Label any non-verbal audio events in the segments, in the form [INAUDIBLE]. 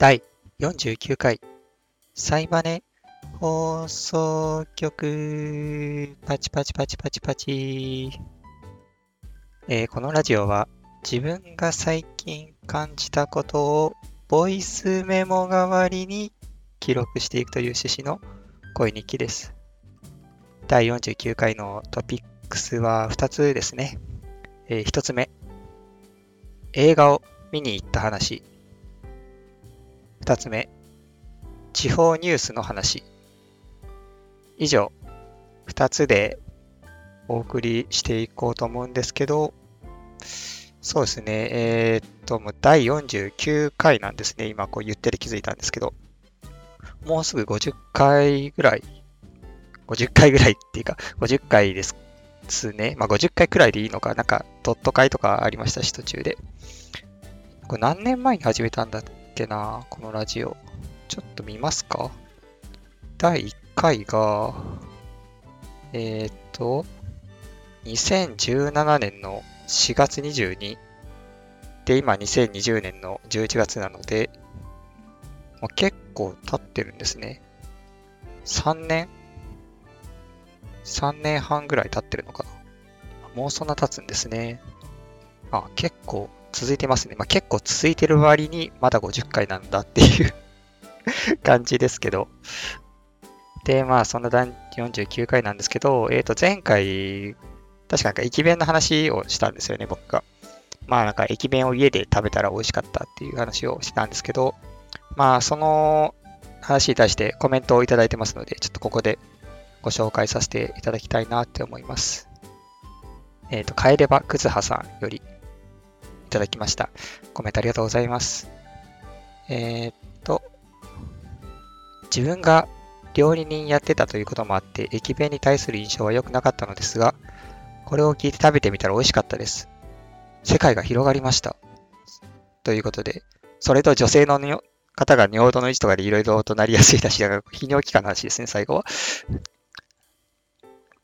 第49回サイバネ放送局パチパチパチパチパチ、えーこのラジオは自分が最近感じたことをボイスメモ代わりに記録していくという趣旨の声日記です。第49回のトピックスは2つですね。え1つ目、映画を見に行った話。2つ目、地方ニュースの話。以上、2つでお送りしていこうと思うんですけど、そうですね、えーっと、もう第49回なんですね。今こう言ってて気づいたんですけど、もうすぐ50回ぐらい、50回ぐらいっていうか、50回ですね。まあ50回くらいでいいのか、なんかドット会とかありましたし、途中で。これ何年前に始めたんだっけな、このラジオ。ちょっと見ますか？第1回が、えーっと、2017年の4月22で、今2020年の11月なので、まあ、結構経ってるんですね。3年 ?3 年半ぐらい経ってるのかなもうそんな経つんですね。あ、結構続いてますね。まあ、結構続いてる割にまだ50回なんだっていう [LAUGHS] 感じですけど。で、まあ、そんな第49回なんですけど、えっ、と、前回、確かなんか駅弁の話をしたんですよね、僕が。まあ、なんか駅弁を家で食べたら美味しかったっていう話をしたんですけど、まあ、その話に対してコメントをいただいてますので、ちょっとここでご紹介させていただきたいなって思います。えっ、と、帰ればくずはさんよりいただきました。コメントありがとうございます。えーっと、自分が料理人やってたということもあって、駅弁に対する印象は良くなかったのですが、これを聞いて食べてみたら美味しかったです。世界が広がりました。ということで、それと女性の方が尿道の位置とかでいろいろとなりやすいだし、泌尿器科の話ですね、最後は。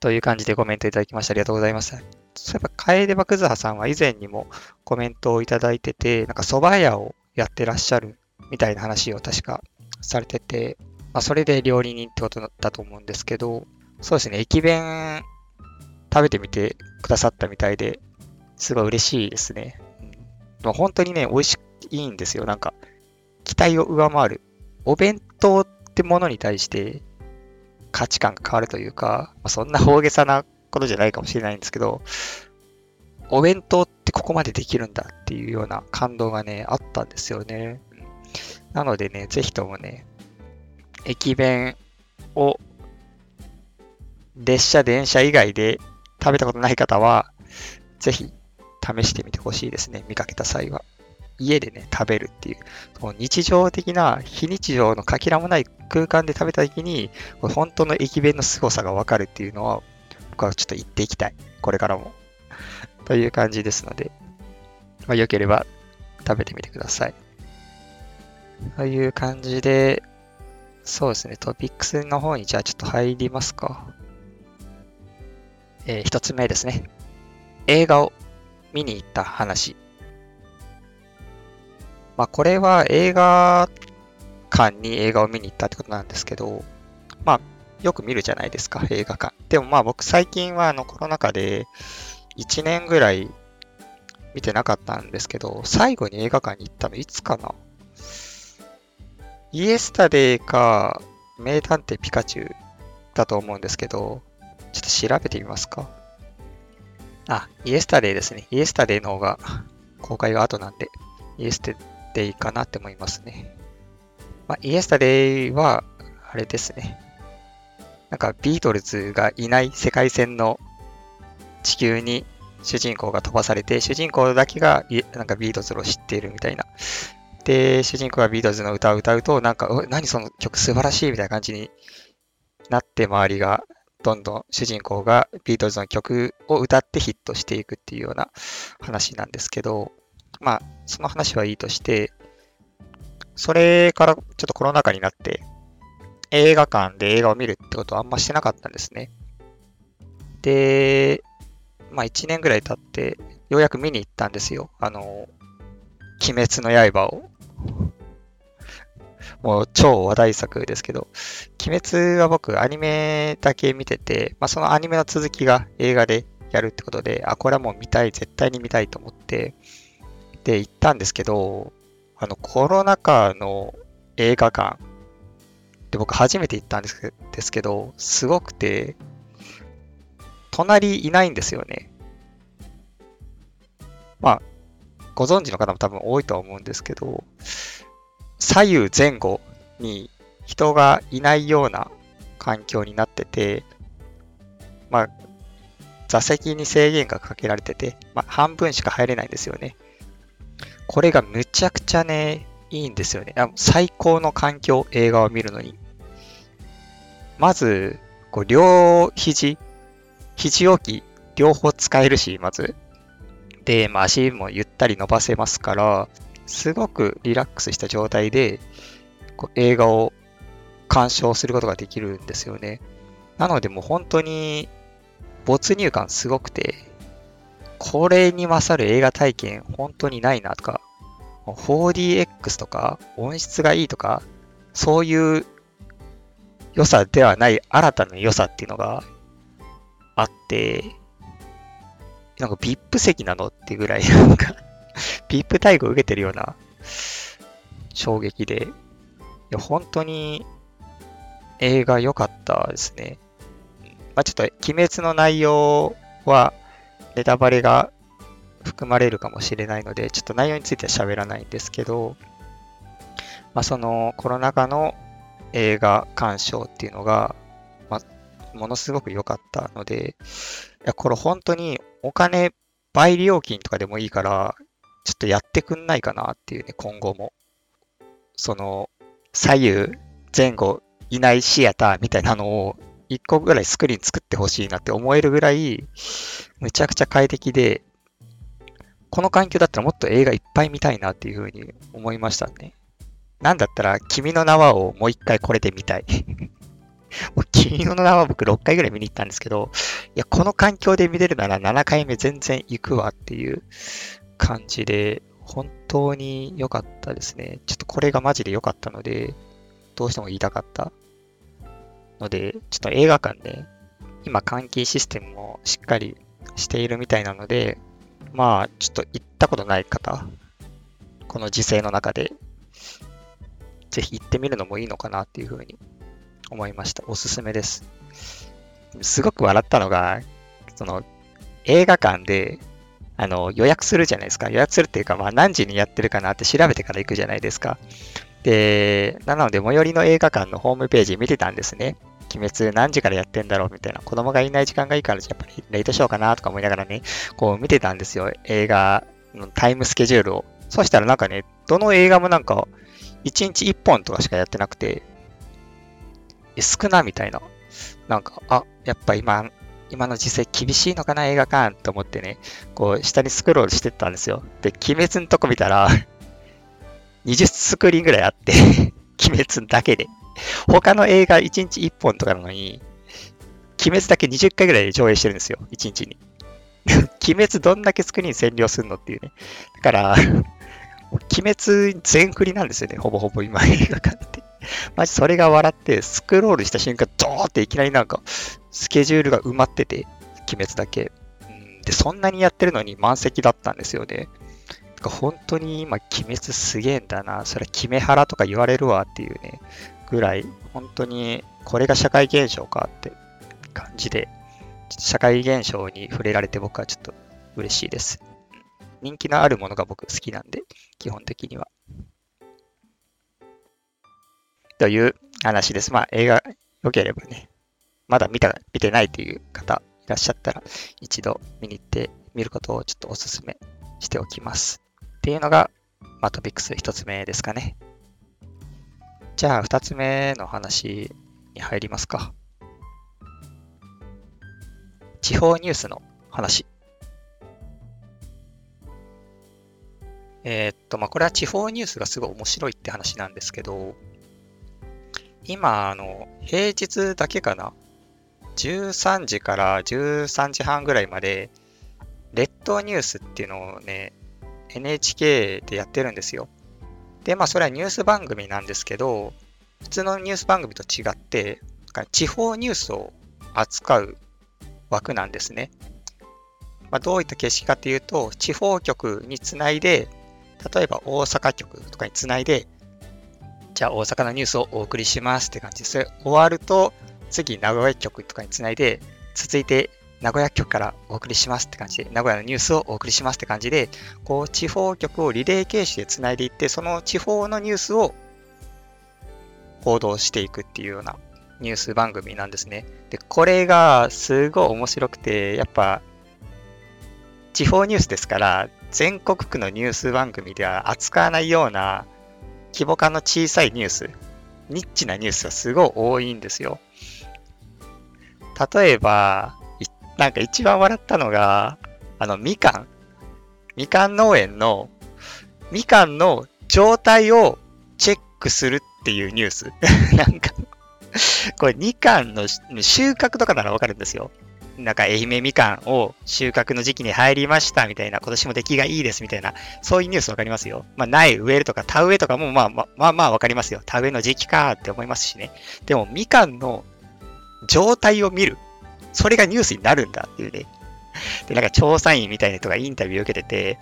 という感じでコメントいただきましてありがとうございます。そういえば、楓ばくずはさんは以前にもコメントをいただいてて、なんか蕎麦屋をやってらっしゃるみたいな話を確かされてて、まあ、それで料理人ってことだったと思うんですけど、そうですね、駅弁食べてみてくださったみたいで、すごい嬉しいですね。うん、本当にね、美味しいいんですよ。なんか、期待を上回る。お弁当ってものに対して価値観が変わるというか、まあ、そんな大げさなことじゃないかもしれないんですけど、お弁当ってここまでできるんだっていうような感動がね、あったんですよね。なのでね、ぜひともね、駅弁を列車、電車以外で食べたことない方は、ぜひ試してみてほしいですね。見かけた際は。家でね、食べるっていう、こう日常的な非日常のかけらもない空間で食べた時に、本当の駅弁の凄さがわかるっていうのは、僕はちょっと言っていきたい。これからも。[LAUGHS] という感じですので、まあ、よければ食べてみてください。という感じで、そうですね、トピックスの方にじゃあちょっと入りますか。えー一つ目ですね。映画を見に行った話。まあ、これは映画館に映画を見に行ったってことなんですけど、まあ、よく見るじゃないですか、映画館。でもまあ僕最近はあのコロナ禍で1年ぐらい見てなかったんですけど、最後に映画館に行ったのいつかなイエスタデーか名探偵ピカチュウだと思うんですけど、ちょっと調べてみますか。あ、イエスタデーですね。イエスタデーの方が公開が後なんで、イエスタデーかなって思いますね。まあ、イエスタデーは、あれですね。なんかビートルズがいない世界線の地球に主人公が飛ばされて、主人公だけがなんかビートルズを知っているみたいな。で、主人公がビートルズの歌を歌うと、なんか、何その曲素晴らしいみたいな感じになって、周りがどんどん主人公がビートルズの曲を歌ってヒットしていくっていうような話なんですけど、まあ、その話はいいとして、それからちょっとコロナ禍になって、映画館で映画を見るってことはあんましてなかったんですね。で、まあ1年ぐらい経って、ようやく見に行ったんですよ。あの、鬼滅の刃を。[LAUGHS] もう超話題作ですけど、鬼滅は僕アニメだけ見てて、まあ、そのアニメの続きが映画でやるってことで、あ、これはもう見たい、絶対に見たいと思って、で、行ったんですけど、あの、コロナ禍の映画館で僕初めて行ったんですけど、すごくて、隣いないんですよね。まあ、ご存知の方も多分多いとは思うんですけど、左右前後に人がいないような環境になってて、まあ、座席に制限がかけられてて、まあ、半分しか入れないんですよね。これがむちゃくちゃね、いいんですよね。最高の環境、映画を見るのに。まず、こう両肘、肘置き、両方使えるし、まず。で、まあ、足もゆったり伸ばせますから、すごくリラックスした状態でこう映画を鑑賞することができるんですよね。なのでもう本当に没入感すごくて、これに勝る映画体験本当にないなとか、4DX とか音質がいいとか、そういう良さではない新たな良さっていうのがあって、なんか VIP 席なのってぐらい、なんか [LAUGHS] VIP 待遇を受けてるような衝撃で、いや、本当に映画良かったですね。まあ、ちょっと、鬼滅の内容はネタバレが含まれるかもしれないので、ちょっと内容については喋らないんですけど、まあ、そのコロナ禍の映画鑑賞っていうのが、ま、ものすごく良かったので、いや、これ本当にお金倍料金とかでもいいから、ちょっとやってくんないかなっていうね、今後も。その、左右、前後、いないシアターみたいなのを、一個ぐらいスクリーン作ってほしいなって思えるぐらい、むちゃくちゃ快適で、この環境だったらもっと映画いっぱい見たいなっていうふうに思いましたね。なんだったら、君の名はをもう一回これで見たい。[LAUGHS] 君の名は僕6回ぐらい見に行ったんですけど、いや、この環境で見れるなら7回目全然行くわっていう感じで、本当に良かったですね。ちょっとこれがマジで良かったので、どうしても言いたかったので、ちょっと映画館で、今換気システムもしっかりしているみたいなので、まあ、ちょっと行ったことない方、この時勢の中で、ぜひ行ってみるのもいいのかなっていうふうに思いました。おすすめです。すごく笑ったのが、その映画館であの予約するじゃないですか。予約するっていうか、まあ何時にやってるかなって調べてから行くじゃないですか。で、なので最寄りの映画館のホームページ見てたんですね。鬼滅何時からやってんだろうみたいな。子供がいない時間がいいから、やっぱりレイトショーかなとか思いながらね、こう見てたんですよ。映画のタイムスケジュールを。そしたらなんかね、どの映画もなんか、1日1本とかしかやってなくて、え少なみたいな。なんか、あ、やっぱ今、今の時勢厳しいのかな、映画館と思ってね、こう、下にスクロールしてったんですよ。で、鬼滅のとこ見たら [LAUGHS] 20スクリーンぐらいあって [LAUGHS] 鬼滅だけで。他の映画1日1本とかなのに、鬼滅だけ20回ぐらいで上映してるんですよ、1日に。[LAUGHS] 鬼滅どんだけスクリーン占領すんのっていうね。だから鬼滅全振りなんですよね、ほぼほぼ今 [LAUGHS] 映画館って。マジそれが笑って、スクロールした瞬間、ドーっていきなりなんか、スケジュールが埋まってて、鬼滅だけ。で、そんなにやってるのに満席だったんですよね。本当に今、鬼滅すげえんだな。それ、キメハラとか言われるわっていうね、ぐらい、本当に、これが社会現象かって感じで、社会現象に触れられて僕はちょっと嬉しいです。人気のあるものが僕好きなんで、基本的には。という話です。まあ、映画良ければね、まだ見た、見てないという方いらっしゃったら、一度見に行ってみることをちょっとお勧めしておきます。っていうのが、まあ、トピックス一つ目ですかね。じゃあ、二つ目の話に入りますか。地方ニュースの話。えー、っと、まあ、これは地方ニュースがすごい面白いって話なんですけど、今、あの、平日だけかな？13時から13時半ぐらいまで、列島ニュースっていうのをね、NHK でやってるんですよ。で、まあそれはニュース番組なんですけど、普通のニュース番組と違って、地方ニュースを扱う枠なんですね。まあ、どういった形式かというと、地方局につないで、例えば大阪局とかにつないで、じゃあ大阪のニュースをお送りしますって感じです。終わると、次名古屋局とかにつないで、続いて名古屋局からお送りしますって感じで、名古屋のニュースをお送りしますって感じで、こう地方局をリレー形式でつないでいって、その地方のニュースを報道していくっていうようなニュース番組なんですね。で、これがすごい面白くて、やっぱ地方ニュースですから、全国区のニュース番組では扱わないような規模感の小さいニュース、ニッチなニュースがすごい多いんですよ。例えば、なんか一番笑ったのが、あの、みかん。みかん農園の、みかんの状態をチェックするっていうニュース。[LAUGHS] なんかこれみかんの収穫とかならわかるんですよ。なんか愛媛みかんを収穫の時期に入りましたみたいな、今年も出来がいいですみたいな、そういうニュースわかりますよ。まあ、苗植えるとか田植えとかもまあまあまあまあわかりますよ。田植えの時期かって思いますしね。でもみかんの状態を見る。それがニュースになるんだっていうね。で、なんか調査員みたいな人がインタビューを受けてて、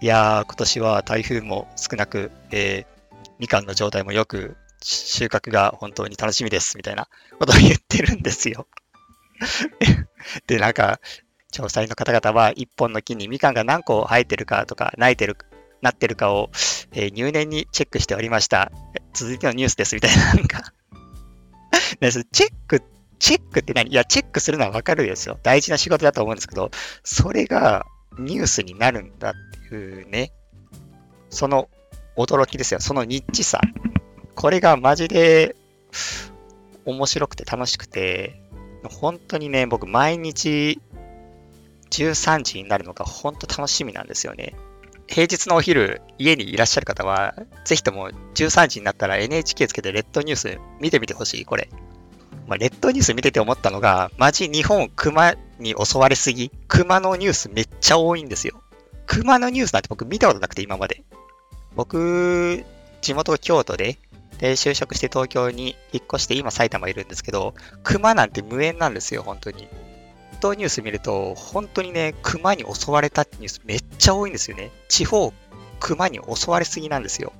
いやー、今年は台風も少なく、えー、みかんの状態もよく、収穫が本当に楽しみです、みたいなことを言ってるんですよ。[LAUGHS] で、なんか、調査員の方々は一本の木にみかんが何個生えてるかとか、泣いてる、なってるかを、えー、入念にチェックしておりました。続いてのニュースです、みたいな、なんか [LAUGHS] チェック、チェックって何？いや、チェックするのはわかるですよ。大事な仕事だと思うんですけど、それがニュースになるんだっていうね、その驚きですよ。そのニッチさ。これがマジで面白くて楽しくて、本当にね、僕毎日13時になるのが本当楽しみなんですよね。平日のお昼、家にいらっしゃる方は、ぜひとも13時になったら NHK つけてレッドニュース見てみてほしい、これ。まあ、レッドニュース見てて思ったのが、マジ日本熊に襲われすぎ、熊のニュースめっちゃ多いんですよ。熊のニュースなんて僕見たことなくて今まで。僕、地元京都で、で、就職して東京に引っ越して今埼玉いるんですけど、熊なんて無縁なんですよ、本当に。東ニュース見ると、本当にね、熊に襲われたってニュースめっちゃ多いんですよね。地方、熊に襲われすぎなんですよ。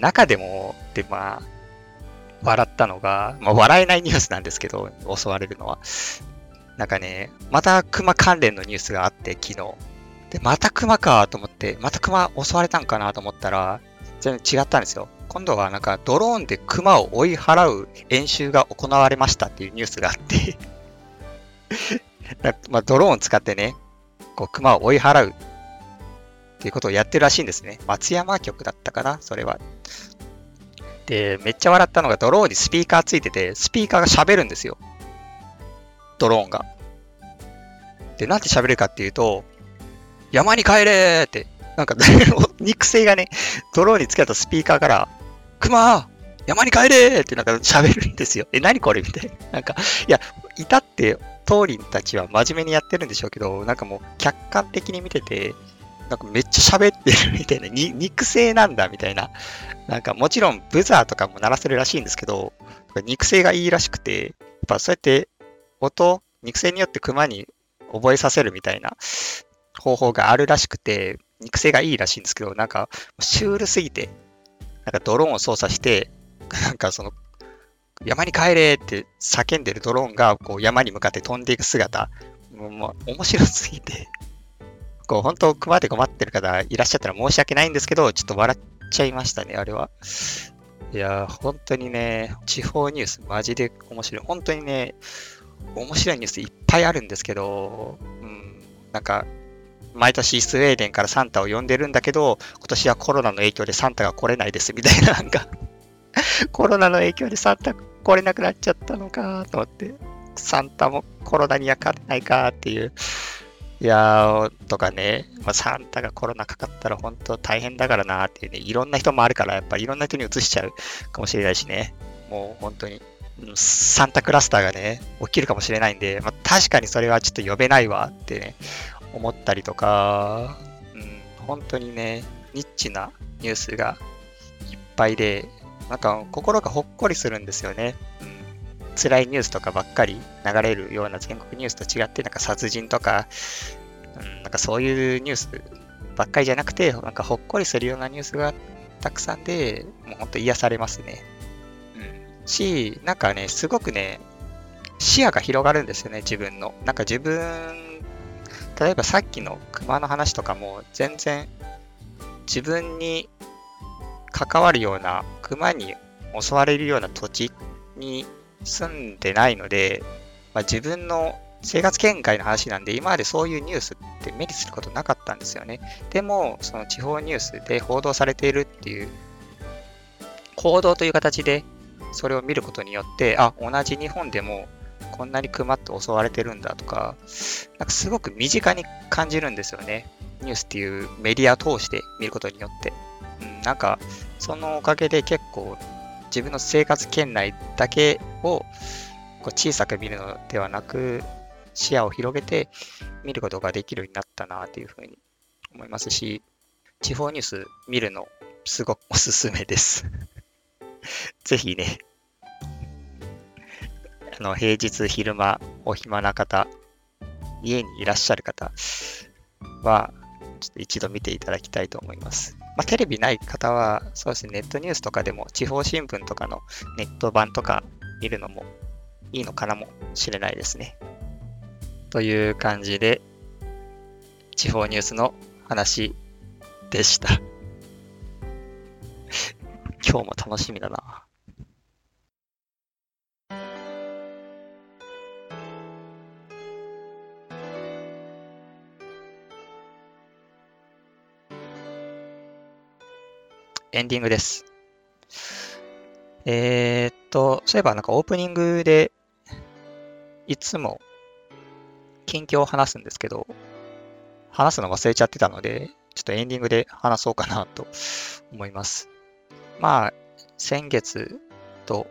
中でも、で、まあ、笑ったのが、まあ、笑えないニュースなんですけど、襲われるのは。なんかね、また熊関連のニュースがあって、昨日。で、また熊かと思って、また熊襲われたんかなと思ったら、全然違ったんですよ。今度はなんかドローンで熊を追い払う演習が行われましたっていうニュースがあって [LAUGHS] まあ、ドローンを使ってね、こう熊を追い払うっていうことをやってるらしいんですね。松山局だったかなそれは。で、めっちゃ笑ったのがドローンにスピーカーついてて、スピーカーが喋るんですよ。ドローンが。で、なんて喋るかっていうと、山に帰れって、なんか [LAUGHS] 肉声がね、ドローンにつけたスピーカーから、熊山に帰れってなんか喋るんですよ。え、何これみたいな。なんか、いや、いたって、トーリンたちは真面目にやってるんでしょうけど、なんかもう客観的に見てて、なんかめっちゃ喋ってるみたいな、に肉声なんだみたいな。なんかもちろんブザーとかも鳴らせるらしいんですけど、肉声がいいらしくて、やっぱそうやって音、肉声によって熊に覚えさせるみたいな方法があるらしくて、肉声がいいらしいんですけど、なんかシュールすぎて、なんかドローンを操作して、[LAUGHS] なんかその山に帰れって叫んでるドローンがこう山に向かって飛んでいく姿、もうもう面白すぎて、こう本当熊で困ってる方いらっしゃったら申し訳ないんですけど、ちょっと笑っちゃいましたね、あれは。いや本当にね、地方ニュースマジで面白い。本当にね、面白いニュースいっぱいあるんですけど、うん、なんか、毎年スウェーデンからサンタを呼んでるんだけど、今年はコロナの影響でサンタが来れないですみたいな、なんか [LAUGHS] コロナの影響でサンタ来れなくなっちゃったのかと思って、サンタもコロナには勝てないかっていう。いやー、とかね、まあ、サンタがコロナかかったら本当大変だからなっていうね、いろんな人もあるから、やっぱりいろんな人に移しちゃうかもしれないしね、もう本当に、サンタクラスターがね、起きるかもしれないんで、まあ、確かにそれはちょっと呼べないわってね、思ったりとか、うん、本当にね、ニッチなニュースがいっぱいで、なんか心がほっこりするんですよね。うん、辛いニュースとかばっかり流れるような全国ニュースと違って、なんか殺人とか、うん、なんかそういうニュースばっかりじゃなくて、なんかほっこりするようなニュースがたくさんで、もうほんと癒されますね。うん。し、なんかね、すごくね、視野が広がるんですよね、自分の。なんか自分、例えばさっきの熊の話とかも全然自分に関わるような、熊に襲われるような土地に住んでないので、まあ、自分の生活圏外の話なんで、今までそういうニュースって目にすることなかったんですよね。でも、その地方ニュースで報道されているっていう、行動という形でそれを見ることによって、あ、同じ日本でもこんなに熊って襲われてるんだとか、なんかすごく身近に感じるんですよね。ニュースっていうメディアを通して見ることによって。うん、なんか、そのおかげで結構自分の生活圏内だけをこう小さく見るのではなく、視野を広げて見ることができるようになったなというふうに思いますし、地方ニュース見るのすごくおすすめです [LAUGHS] ぜひね、あの平日昼間お暇な方、家にいらっしゃる方は、ちょっと一度見ていただきたいと思います。まあ、テレビない方は、そうですね、ネットニュースとかでも、地方新聞とかのネット版とか見るのもいいのかなもしれないですね。という感じで、地方ニュースの話でした。[LAUGHS] 今日も楽しみだな。エンディングです。えー、っと、そういえばなんかオープニングでいつも近況を話すんですけど、話すの忘れちゃってたので、ちょっとエンディングで話そうかなと [LAUGHS] 思います。まあ、先月と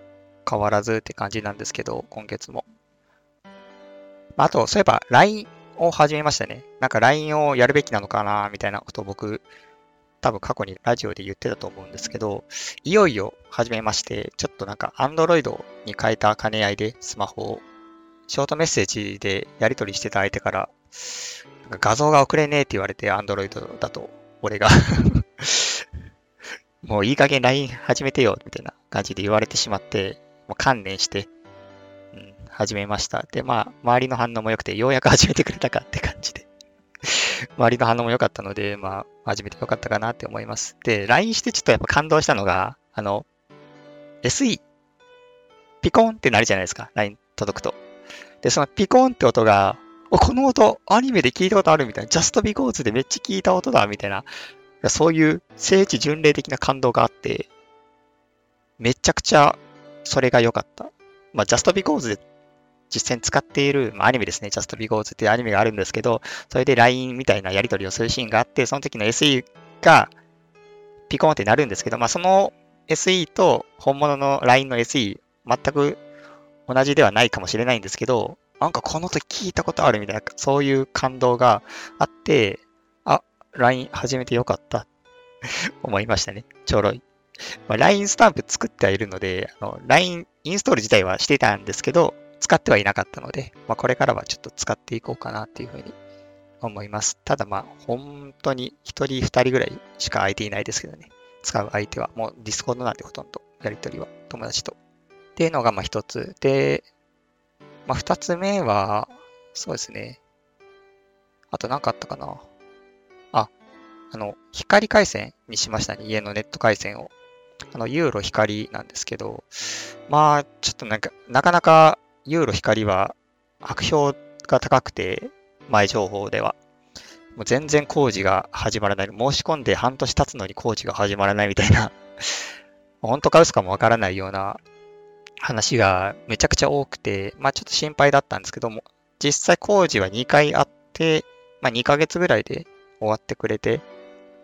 変わらずって感じなんですけど、今月も。あと、そういえば LINE を始めましたね。なんか LINE をやるべきなのかなみたいなことを僕、多分過去にラジオで言ってたと思うんですけど、いよいよ始めまして、ちょっとなんか Android に変えた兼ね合いでスマホをショートメッセージでやり取りしてた相手から、画像が送れねえって言われて、Android だと、俺が [LAUGHS] もういい加減 LINE 始めてよ、みたいな感じで言われてしまって、もう観念して、うん、始めました。で、まあ、周りの反応も良くて、ようやく始めてくれたかって感じで [LAUGHS] 周りの反応も良かったので、まあ、始めて良かったかなって思います。で、LINE してちょっとやっぱ感動したのが、あの、SE、ピコンってなるじゃないですか、LINE 届くと。で、そのピコンって音が、お、この音、アニメで聞いたことあるみたいな、Just Because でめっちゃ聞いた音だみたいな、そういう聖地巡礼的な感動があって、めちゃくちゃそれが良かった。まあ、Just Because で実践使っている、まあ、アニメですね、Just Because っていうアニメがあるんですけど、それで LINE みたいなやり取りをするシーンがあって、その時の SE がピコンってなるんですけど、まあ、その SE と本物の LINE の SE、全く同じではないかもしれないんですけど、なんかこの時聞いたことあるみたいな、そういう感動があって、あ、LINE 始めてよかった [LAUGHS] 思いましたね。ちょろい。まあ、LINE スタンプ作ってはいるので、あの LINE インストール自体はしてたんですけど、使ってはいなかったので、まあ、これからはちょっと使っていこうかなっていうふうに思います。ただまあ、本当に1人2人ぐらいしか空いていないですけどね。使う相手は。もう Discord なんでほとんどやりとりは友達とっていうのがまあ一つ。で、まあ二つ目は、そうですね。あと何かあったかな。あ、あの、光回線にしましたね。家のネット回線を。あの、ユーロ光なんですけど、まあ、ちょっとなんか、なかなかユーロ光は悪評が高くて、前情報では。もう全然工事が始まらない。申し込んで半年経つのに工事が始まらないみたいな、[LAUGHS] 本当か嘘かもわからないような話がめちゃくちゃ多くて、まあちょっと心配だったんですけども、実際工事は2回あって、まあ2ヶ月ぐらいで終わってくれて、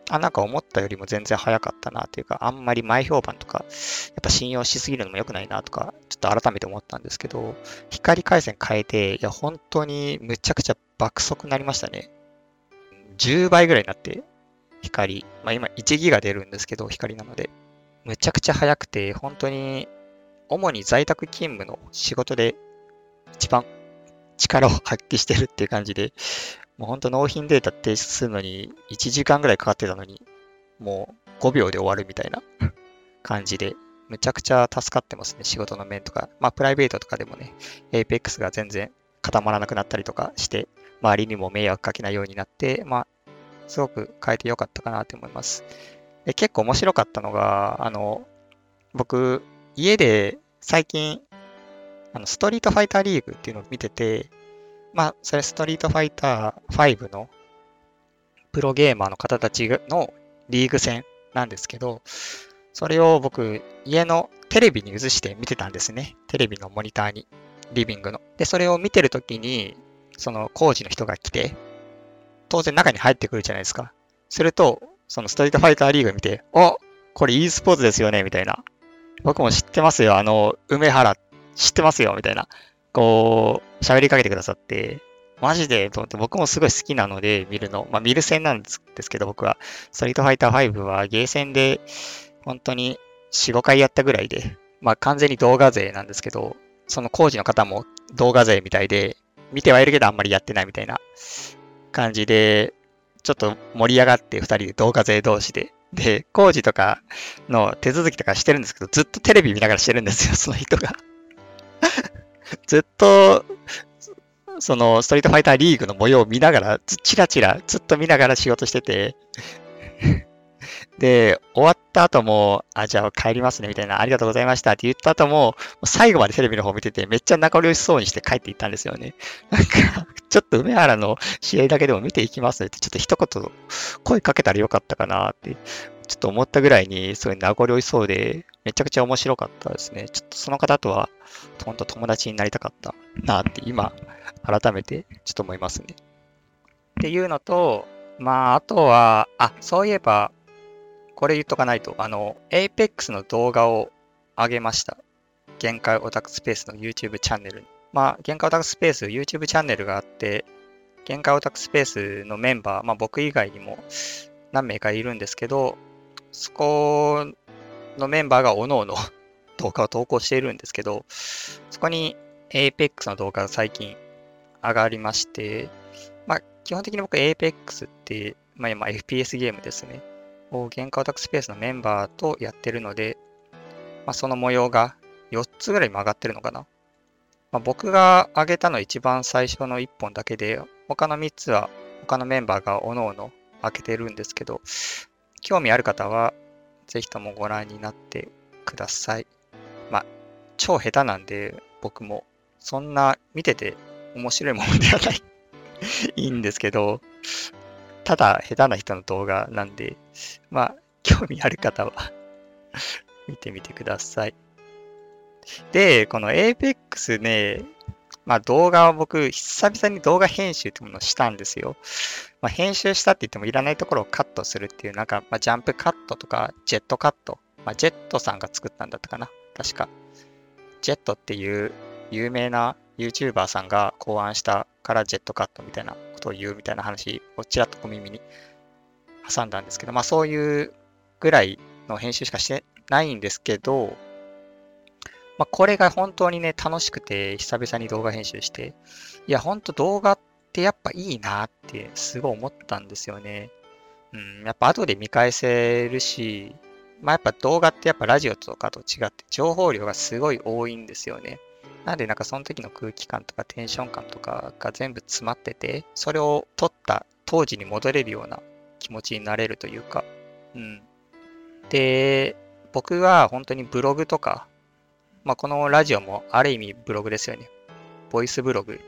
あ、なんか思ったよりも全然早かったなというか、あんまり前評判とか、やっぱ信用しすぎるのも良くないなとか、ちょっと改めて思ったんですけど、光回線変えて、いや、本当にむちゃくちゃ爆速になりましたね。10倍ぐらいになって、光。まあ今1ギガ出るんですけど、光なので。むちゃくちゃ速くて、本当に、主に在宅勤務の仕事で一番力を発揮してるっていう感じで、もう本当納品データ提出するのに1時間ぐらいかかってたのに、もう5秒で終わるみたいな感じで、むちゃくちゃ助かってますね、仕事の面とか。まあ、プライベートとかでもね、Apex が全然固まらなくなったりとかして、周りにも迷惑かけないようになって、まあ、すごく変えてよかったかなと思います。で結構面白かったのが、あの、僕、家で最近、あのストリートファイターリーグっていうのを見てて、まあ、それストリートファイター5のプロゲーマーの方たちのリーグ戦なんですけど、それを僕、家のテレビに映して見てたんですね。テレビのモニターに、リビングの。で、それを見てるときに、その工事の人が来て、当然中に入ってくるじゃないですか。すると、そのストリートファイターリーグ見て、おこれ e スポーツですよねみたいな。僕も知ってますよ。あの、梅原知ってますよみたいな。こう、喋りかけてくださって、マジでと思って僕もすごい好きなので見るの。まあ見る戦なんですけど僕は。ストリートファイター5はゲーセンで本当に4、5回やったぐらいで、まあ完全に動画勢なんですけど、その工事の方も動画勢みたいで、見てはいるけどあんまりやってないみたいな感じで、ちょっと盛り上がって2人で動画勢同士で。で、工事とかの手続きとかしてるんですけど、ずっとテレビ見ながらしてるんですよ、その人が [LAUGHS] ずっと、そのストリートファイターリーグの模様を見ながら、チラチラ、ずっと見ながら仕事しててで、終わった後も、あ、じゃあ帰りますね、みたいな、ありがとうございましたって言った後も、最後までテレビの方見てて、めっちゃ仲良しそうにして帰っていったんですよね。なんか、ちょっと梅原の試合だけでも見ていきますねって、ちょっと一言声かけたらよかったかなって、ちょっと思ったぐらいに、そういう名残惜しそうで、めちゃくちゃ面白かったですね。ちょっとその方とは、ほんと友達になりたかったなって、今、改めてちょっと思いますね。っていうのと、まあ、あとは、あ、そういえば、これ言っとかないと、あの、Apex の動画を上げました。限界オタクスペースの YouTube チャンネルに。まあ、限界オタクスペース YouTube チャンネルがあって、限界オタクスペースのメンバー、まあ僕以外にも何名かいるんですけど、そこのメンバーが各々 [LAUGHS] 動画を投稿しているんですけど、そこに Apex の動画が最近上がりまして、まあ基本的に僕 Apex って、まあ今 FPS ゲームですね。を原価オタクスペースのメンバーとやってるので、まあ、その模様が4つぐらい曲がってるのかな。まあ、僕が上げたの一番最初の1本だけで、他の3つは他のメンバーが各々開けてるんですけど、興味ある方はぜひともご覧になってください。まあ、超下手なんで僕もそんな見てて面白いものではない [LAUGHS] いいんですけど、ただ下手な人の動画なんで、まあ、興味ある方は見てみてください。で、この Apex ね、まあ動画を僕、久々に動画編集ってものをしたんですよ。まあ、編集したって言ってもいらないところをカットするっていう、なんか、まあ、ジャンプカットとか、ジェットカット。まあ、ジェットさんが作ったんだったかな。確か。ジェットっていう有名な YouTuber さんが考案したからジェットカットみたいなことを言うみたいな話をちらっと小耳に挟んだんですけど、まあそういうぐらいの編集しかしてないんですけど、まあこれが本当にね、楽しくて久々に動画編集して、いや、本当動画ってやっぱいいなってすごい思ったんですよね。うん、やっぱ後で見返せるし、まあやっぱ動画ってやっぱラジオとかと違って情報量がすごい多いんですよね。なんでなんかその時の空気感とかテンション感とかが全部詰まってて、それを撮った当時に戻れるような気持ちになれるというか、うん。で、僕は本当にブログとか、まあこのラジオもある意味ブログですよね。ボイスブログ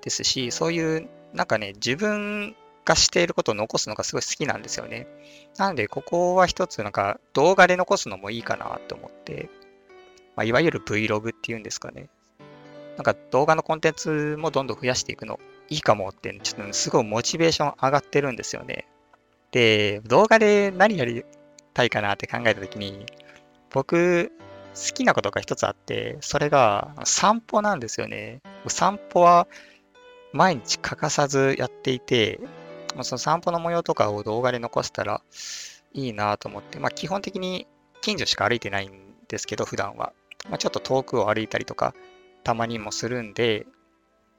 ですし、そういうなんかね、自分がしていることを残すのがすごい好きなんですよね。なので、ここは一つなんか動画で残すのもいいかなと思って、まあ、いわゆる Vlog っていうんですかね。なんか動画のコンテンツもどんどん増やしていくのいいかもって、ちょっとすごいモチベーション上がってるんですよね。で、動画で何やりたいかなって考えたときに、僕、好きなことが一つあって、それが散歩なんですよね。散歩は毎日欠かさずやっていて、その散歩の模様とかを動画で残せたらいいなと思って、まあ、基本的に近所しか歩いてないんですけど、普段は。まあ、ちょっと遠くを歩いたりとか、たまにもするんで、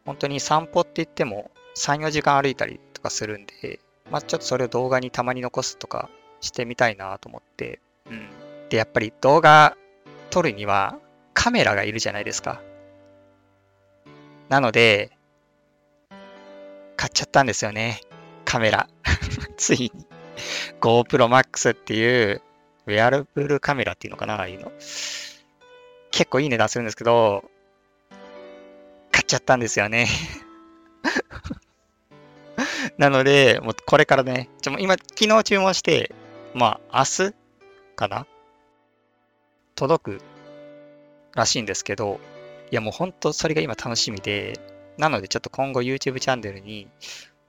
本当に散歩って言っても3、4時間歩いたりとかするんで、まあ、ちょっとそれを動画にたまに残すとかしてみたいなと思って、うん。で、やっぱり動画撮るにはカメラがいるじゃないですか。なので、買っちゃったんですよね。カメラ。[LAUGHS] ついに。GoPro Max っていうウェアラブルカメラっていうのかなああいの。結構いい値段するんですけど、買っちゃったんですよね。[LAUGHS] なので、もうこれからね、ちょ今、昨日注文して、まあ、明日かな届くらしいんですけど、いやもう本当それが今楽しみで、なのでちょっと今後 YouTube チャンネルに、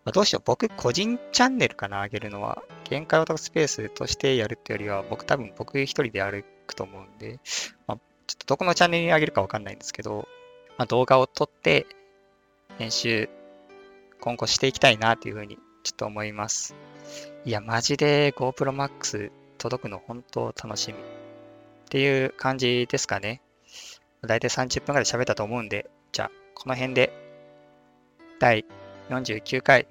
まあ、どうしよう、僕個人チャンネルかな、上げるのは。限界オタクスペースとしてやるってよりは、僕多分僕一人で歩くと思うんで、まあ、ちょっとどこのチャンネルに上げるかわかんないんですけど、まあ、動画を撮って、編集、今後していきたいなっていうふうにちょっと思います。いや、マジで GoPro Max 届くの本当楽しみ。っていう感じですかね。だいたい30分ぐらい喋ったと思うんで、じゃあ、この辺で、第49回、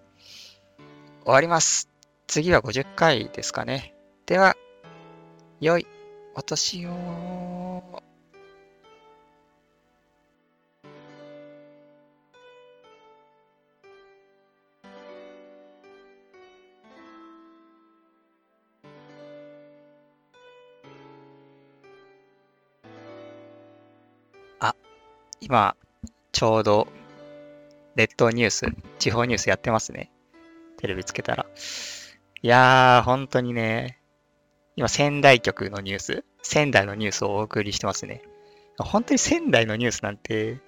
終わります。次は50回ですかね。では、良いお年を。今、ちょうど、列島ニュース、地方ニュースやってますね。テレビつけたら。いやー、本当にね、今、仙台局のニュース、仙台のニュースをお送りしてますね。本当に仙台のニュースなんて、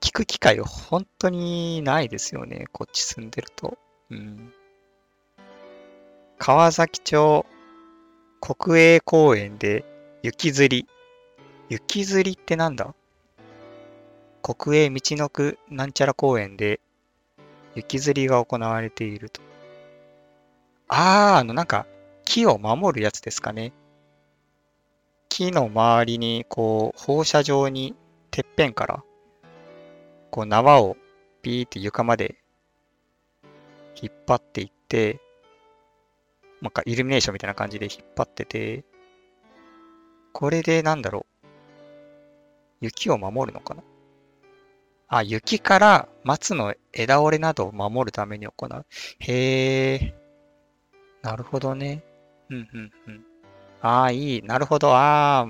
聞く機会本当にないですよね。こっち住んでると。うん。川崎町国営公園で雪吊り。雪吊りってなんだ国営道の区なんちゃら公園で雪吊りが行われていると。あー、あの、なんか、木を守るやつですかね。木の周りに、こう、放射状に、てっぺんから、こう、縄をピーって床まで引っ張っていって、なんかイルミネーションみたいな感じで引っ張ってて、これでなんだろう。雪を守るのかなあ、雪から松の枝折れなどを守るために行う。へえ。なるほどね。うん、うん、うん。ああ、いい。なるほど。ああ、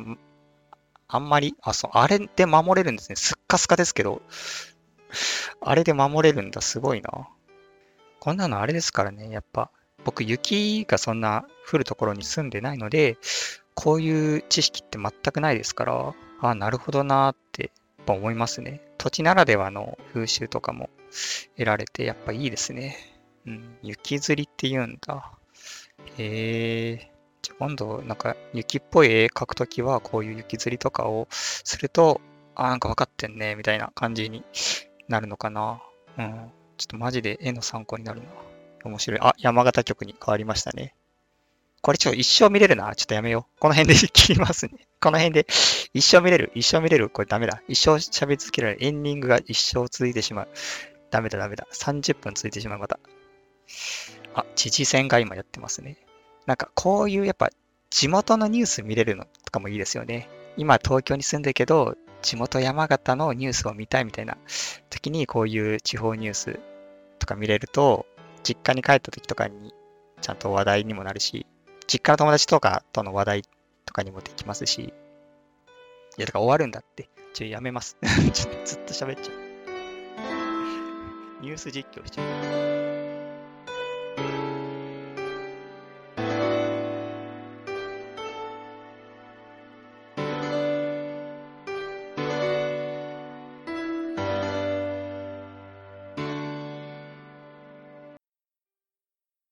あんまり、あ、そう、あれで守れるんですね。すっかすかですけど。あれで守れるんだ。すごいな。こんなのあれですからね。やっぱ、僕、雪がそんな降るところに住んでないので、こういう知識って全くないですから、ああ、なるほどなーってやっぱ思いますね。土地ならではの風習とかも得られて、やっぱいいですね。うん、雪吊りって言うんだ。へえ。じゃ今度、なんか雪っぽい絵描くときは、こういう雪吊りとかをすると、あ、なんか分かってんね、みたいな感じになるのかな。うん。ちょっとマジで絵の参考になるな。面白い。あ、山形局に変わりましたね。これちょっと一生見れるな。ちょっとやめよう。この辺で [LAUGHS] 切りますね。この辺で一生見れる。一生見れる。これダメだ。一生喋り続けられる。エンディングが一生続いてしまう。ダメだダメだ。30分続いてしまうまた。あ、知事選が今やってますね。なんかこういうやっぱ地元のニュース見れるのとかもいいですよね。今東京に住んでるけど、地元山形のニュースを見たいみたいな時にこういう地方ニュースとか見れると、実家に帰った時とかにちゃんと話題にもなるし、実家の友達とかとの話題とかにもできますし、いや、だから終わるんだって。ちょ、やめます。[LAUGHS] ちょっとずっと喋っちゃう。ニュース実況しちゃう。